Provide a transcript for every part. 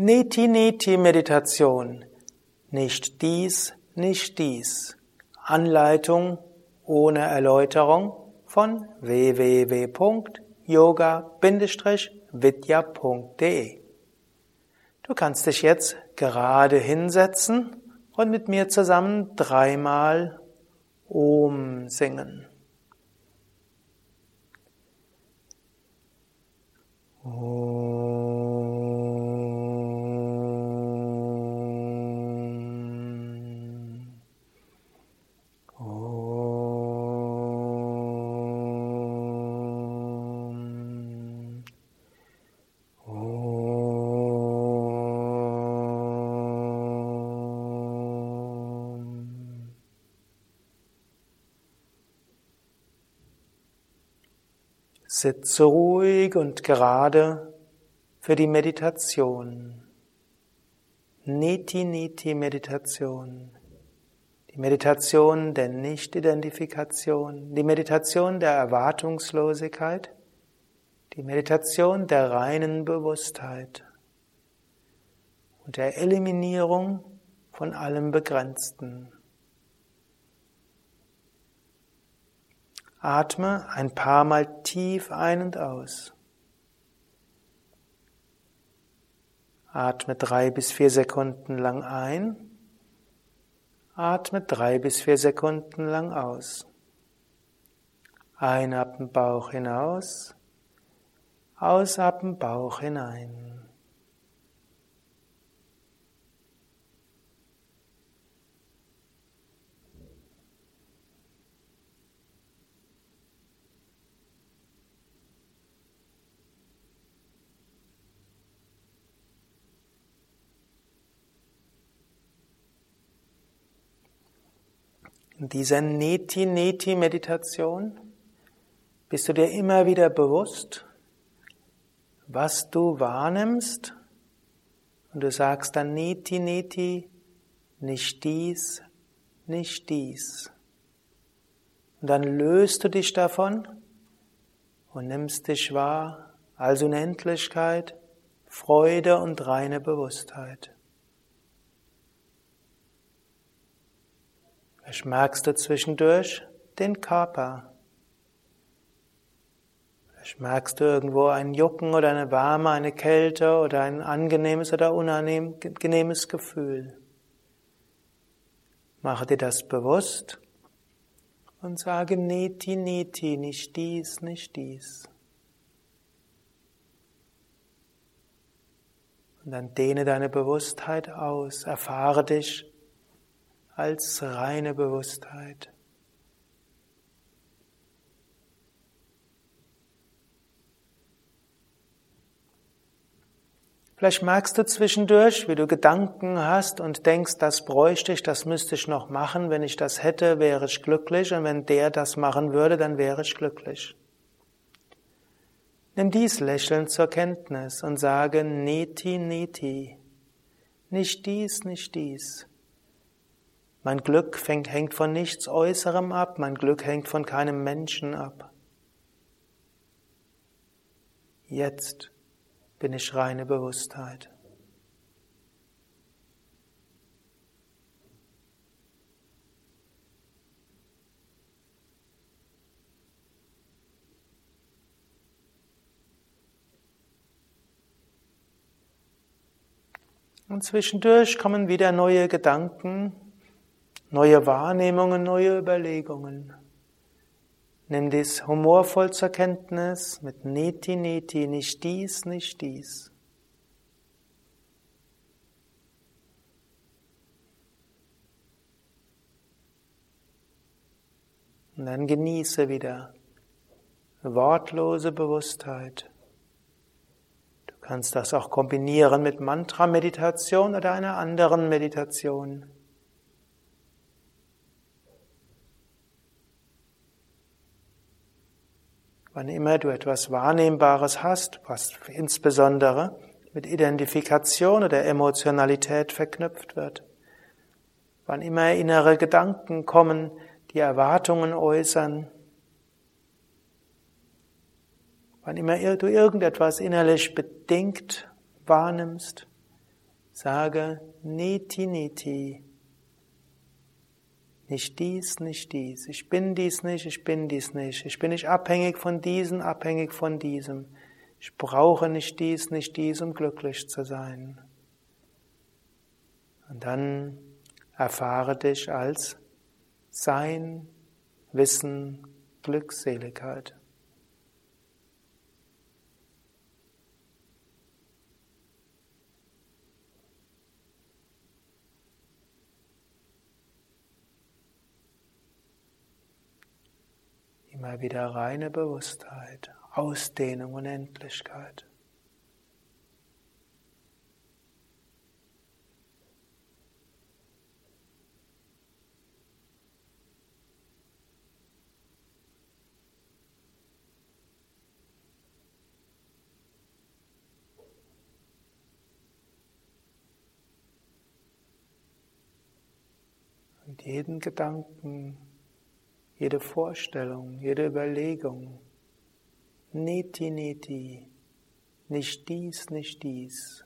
Neti-Neti-Meditation. Nicht dies, nicht dies. Anleitung ohne Erläuterung von www.yoga-vidya.de. Du kannst dich jetzt gerade hinsetzen und mit mir zusammen dreimal Om singen. Sitze ruhig und gerade für die Meditation. Niti-Niti-Meditation. Die Meditation der Nicht-Identifikation, die Meditation der Erwartungslosigkeit, die Meditation der reinen Bewusstheit und der Eliminierung von allem Begrenzten. Atme ein paar Mal tief ein und aus. Atme drei bis vier Sekunden lang ein. Atme drei bis vier Sekunden lang aus. Einatmen Bauch hinaus. Ausatmen Bauch hinein. In dieser Neti-Neti-Meditation bist du dir immer wieder bewusst, was du wahrnimmst und du sagst dann Neti-Neti, nicht dies, nicht dies. Und dann löst du dich davon und nimmst dich wahr als Unendlichkeit, Freude und reine Bewusstheit. Vielleicht merkst du zwischendurch den Körper. Vielleicht merkst du irgendwo ein Jucken oder eine Wärme, eine Kälte oder ein angenehmes oder unangenehmes Gefühl. Mache dir das bewusst und sage Neti, Neti, nicht dies, nicht dies. Und dann dehne deine Bewusstheit aus, erfahre dich als reine Bewusstheit. Vielleicht merkst du zwischendurch, wie du Gedanken hast und denkst, das bräuchte ich, das müsste ich noch machen. Wenn ich das hätte, wäre ich glücklich. Und wenn der das machen würde, dann wäre ich glücklich. Nimm dies lächelnd zur Kenntnis und sage Neti, Neti. Nicht dies, nicht dies. Mein Glück hängt von nichts Äußerem ab, mein Glück hängt von keinem Menschen ab. Jetzt bin ich reine Bewusstheit. Und zwischendurch kommen wieder neue Gedanken, neue Wahrnehmungen, neue Überlegungen. Nimm dies humorvoll zur Kenntnis mit Neti, Neti, nicht dies, nicht dies. Und dann genieße wieder wortlose Bewusstheit. Du kannst das auch kombinieren mit Mantra-Meditation oder einer anderen Meditation. Wann immer du etwas Wahrnehmbares hast, was insbesondere mit Identifikation oder Emotionalität verknüpft wird, wann immer innere Gedanken kommen, die Erwartungen äußern, wann immer du irgendetwas innerlich bedingt wahrnimmst, Sage Niti Niti. Nicht dies, nicht dies. Ich bin dies nicht, ich bin dies nicht. Ich bin nicht abhängig von diesem, abhängig von diesem. Ich brauche nicht dies, nicht dies, um glücklich zu sein. Und dann erfahre dich als Sein, Wissen, Glückseligkeit. Immer wieder reine Bewusstheit, Ausdehnung und Endlichkeit. Und jeden Gedanken jede Vorstellung, jede Überlegung. Neti, neti, nicht dies, nicht dies.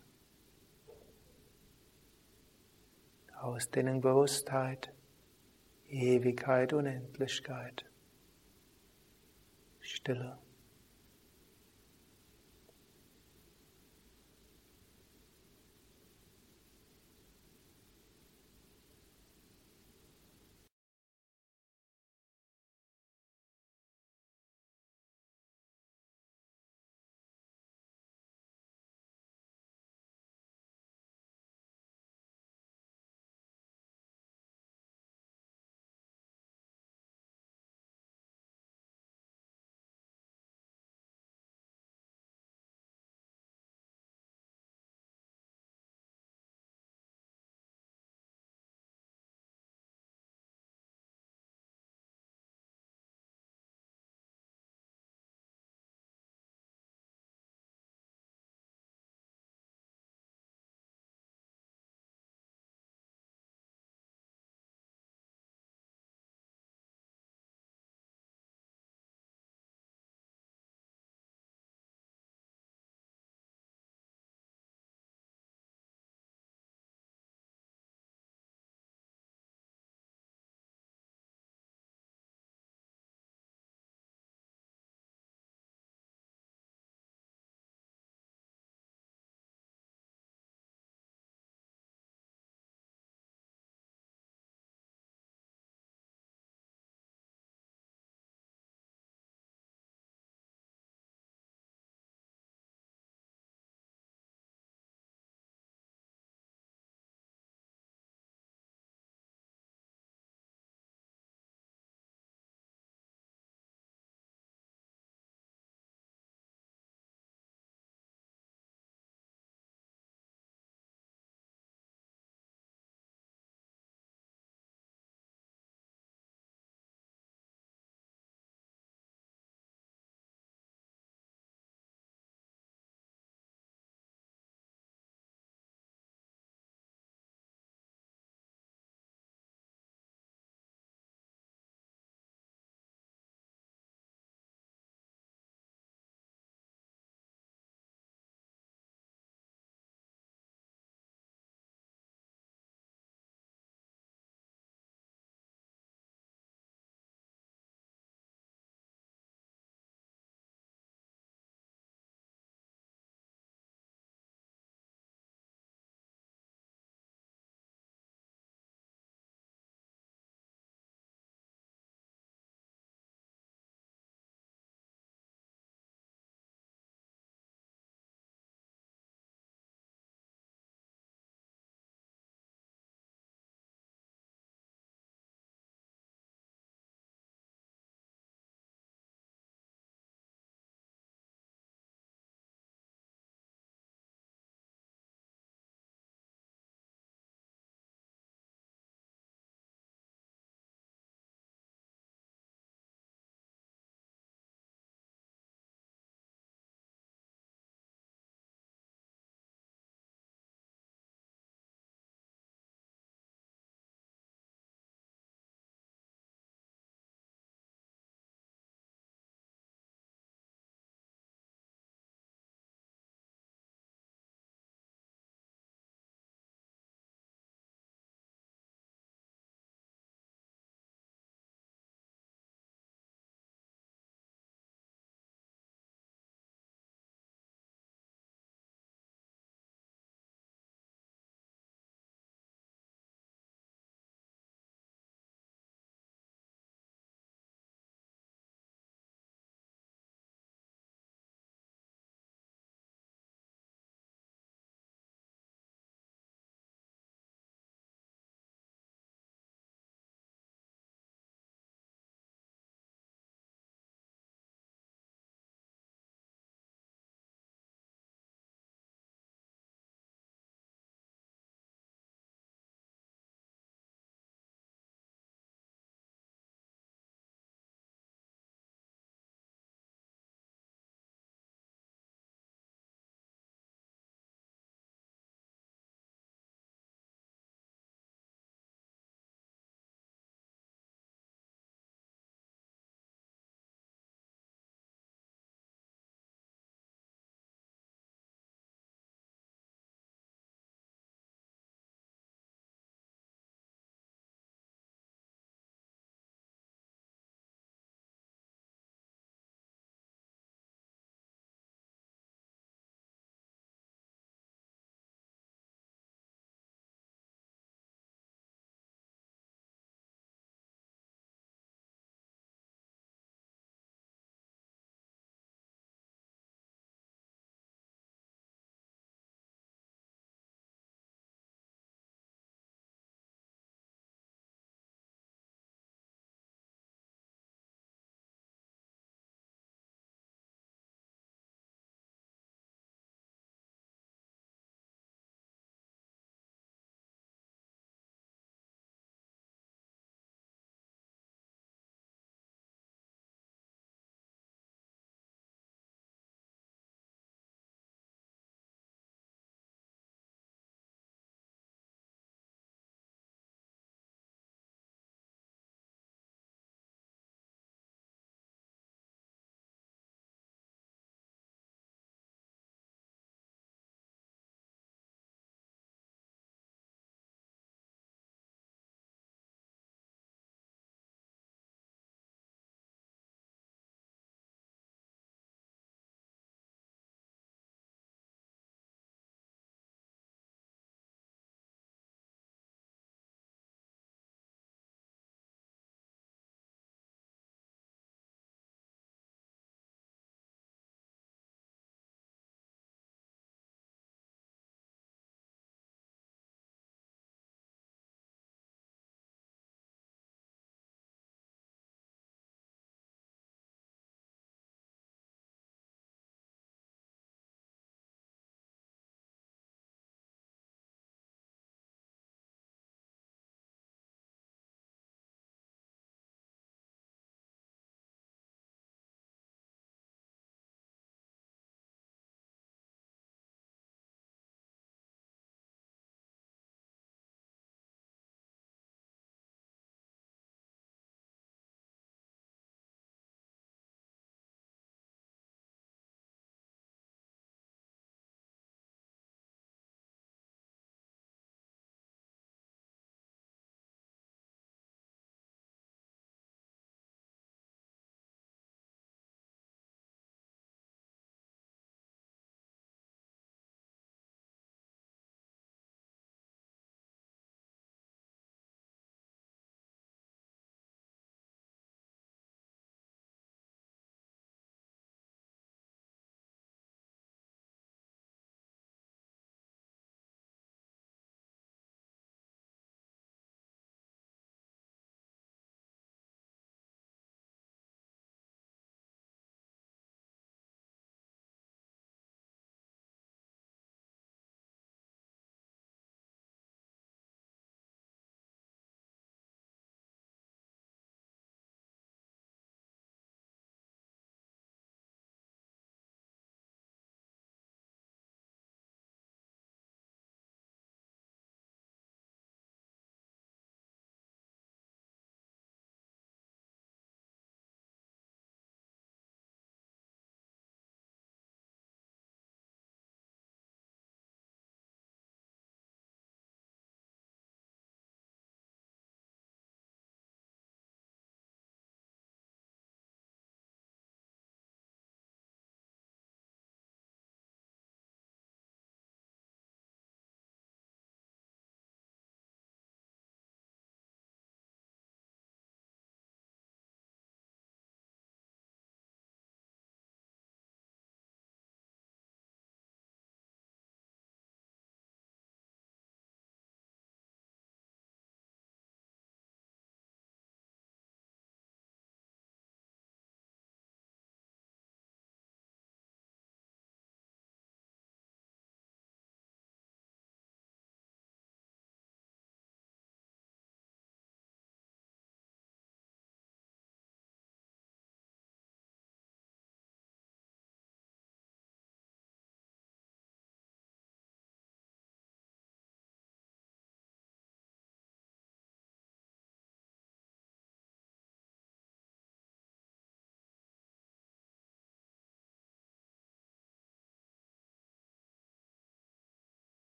Ausdehnung Bewusstheit, Ewigkeit, Unendlichkeit, Stille.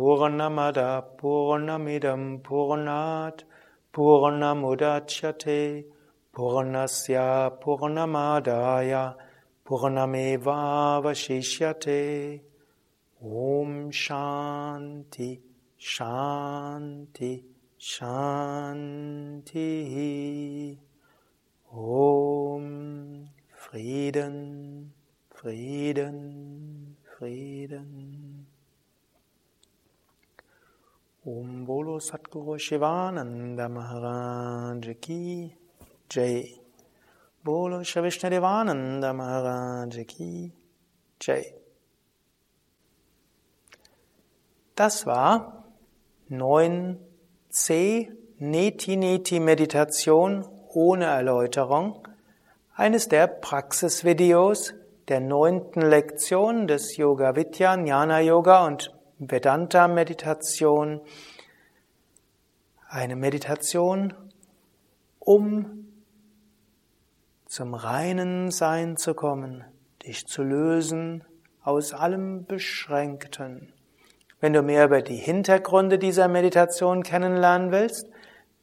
Purnamada Purnamidam Purnat Purnamudachyate Purnasya Purnamadaya Purnameva Vashishyate Om Shanti Shanti Shanti. Om Frieden Frieden Frieden Om Bolo Satguru Shivananda Maharaj Ki Jai. Bolo Ki Jai. Das war 9c Neti Neti Meditation ohne Erläuterung, eines der Praxisvideos der neunten Lektion des Yoga Vidya, Jnana Yoga und Vedanta-Meditation, eine Meditation, um zum reinen Sein zu kommen, dich zu lösen aus allem Beschränkten. Wenn du mehr über die Hintergründe dieser Meditation kennenlernen willst,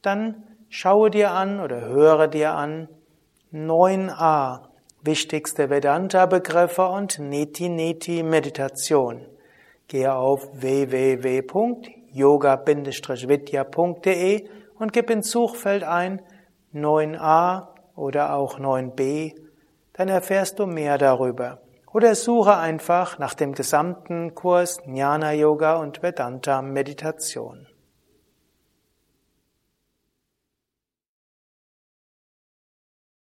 dann schaue dir an oder höre dir an 9a, wichtigste Vedanta-Begriffe und Neti-Neti-Meditation. Gehe auf www.yoga-vidya.de und gib ins Suchfeld ein 9a oder auch 9b, dann erfährst du mehr darüber. Oder suche einfach nach dem gesamten Kurs Jnana Yoga und Vedanta Meditation.